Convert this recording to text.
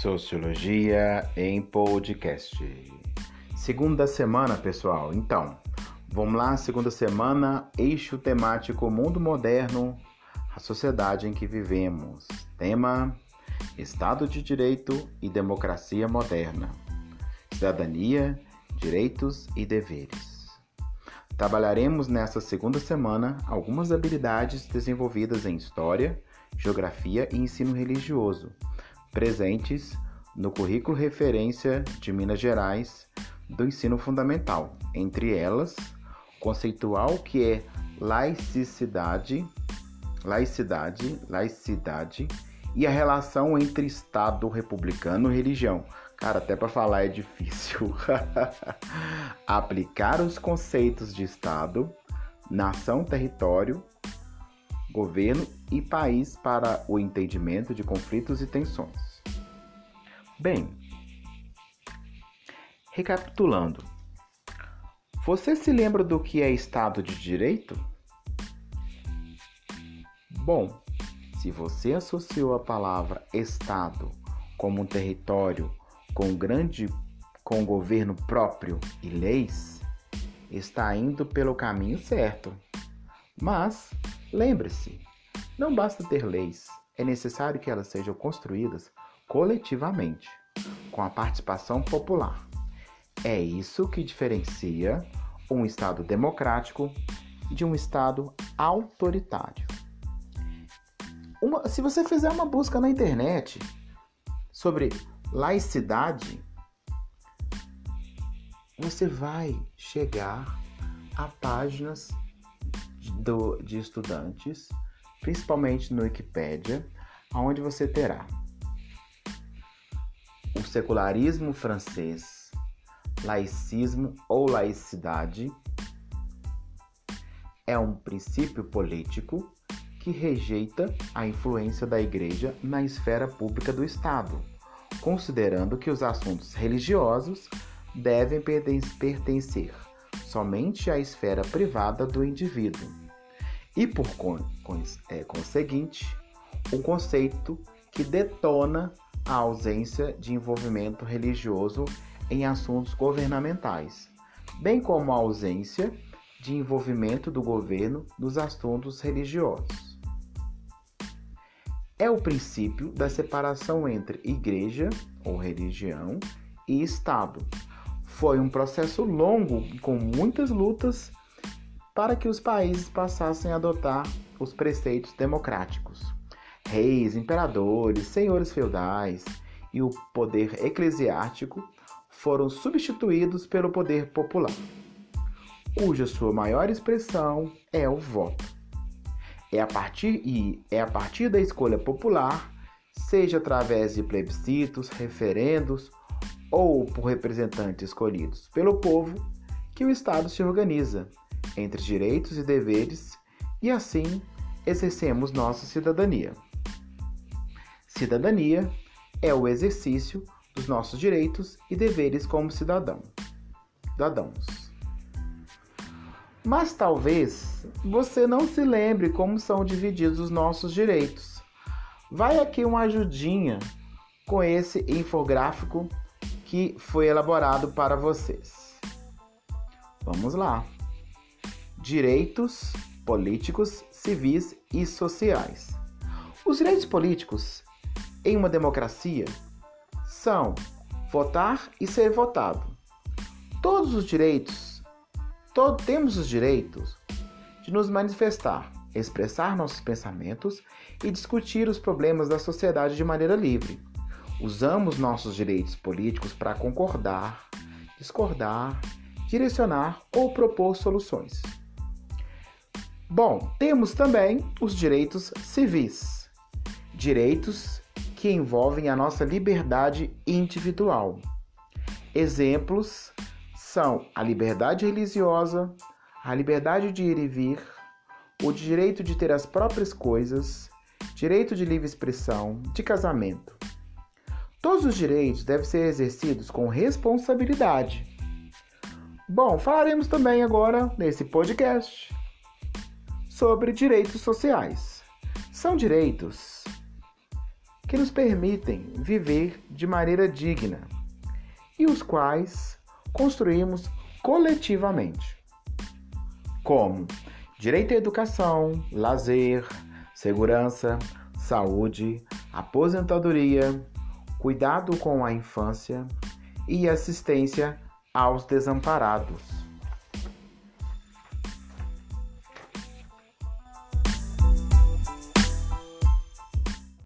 Sociologia em podcast. Segunda semana, pessoal. Então, vamos lá, segunda semana, eixo temático Mundo Moderno, a sociedade em que vivemos. Tema: Estado de Direito e Democracia Moderna. Cidadania, direitos e deveres. Trabalharemos nessa segunda semana algumas habilidades desenvolvidas em História, Geografia e Ensino Religioso presentes no currículo referência de Minas Gerais do ensino fundamental, entre elas, conceitual que é laicidade, laicidade, laicidade e a relação entre Estado republicano e religião. Cara, até para falar é difícil. Aplicar os conceitos de Estado, nação, território, governo e país para o entendimento de conflitos e tensões. Bem, recapitulando, você se lembra do que é Estado de Direito? Bom, se você associou a palavra Estado como um território com grande com governo próprio e leis, está indo pelo caminho certo. Mas lembre-se, não basta ter leis, é necessário que elas sejam construídas coletivamente, com a participação popular. É isso que diferencia um Estado democrático de um Estado autoritário. Uma, se você fizer uma busca na internet sobre laicidade, você vai chegar a páginas do, de estudantes, principalmente no Wikipedia, onde você terá o secularismo francês, laicismo ou laicidade, é um princípio político que rejeita a influência da Igreja na esfera pública do Estado, considerando que os assuntos religiosos devem pertencer somente à esfera privada do indivíduo. E por é, conseguinte, um conceito que detona a ausência de envolvimento religioso em assuntos governamentais, bem como a ausência de envolvimento do governo nos assuntos religiosos. É o princípio da separação entre igreja ou religião e Estado. Foi um processo longo com muitas lutas para que os países passassem a adotar os preceitos democráticos reis, imperadores, senhores feudais e o poder eclesiástico foram substituídos pelo poder popular, cuja sua maior expressão é o voto. É a partir e é a partir da escolha popular, seja através de plebiscitos, referendos ou por representantes escolhidos pelo povo, que o Estado se organiza entre direitos e deveres e assim exercemos nossa cidadania. Cidadania é o exercício dos nossos direitos e deveres como cidadão. cidadãos. Mas talvez você não se lembre como são divididos os nossos direitos. Vai aqui uma ajudinha com esse infográfico que foi elaborado para vocês. Vamos lá. Direitos políticos, civis e sociais. Os direitos políticos em uma democracia são votar e ser votado. Todos os direitos, todos temos os direitos de nos manifestar, expressar nossos pensamentos e discutir os problemas da sociedade de maneira livre. Usamos nossos direitos políticos para concordar, discordar, direcionar ou propor soluções. Bom, temos também os direitos civis. Direitos que envolvem a nossa liberdade individual. Exemplos são a liberdade religiosa, a liberdade de ir e vir, o direito de ter as próprias coisas, direito de livre expressão, de casamento. Todos os direitos devem ser exercidos com responsabilidade. Bom, falaremos também agora nesse podcast sobre direitos sociais. São direitos que nos permitem viver de maneira digna e os quais construímos coletivamente, como direito à educação, lazer, segurança, saúde, aposentadoria, cuidado com a infância e assistência aos desamparados.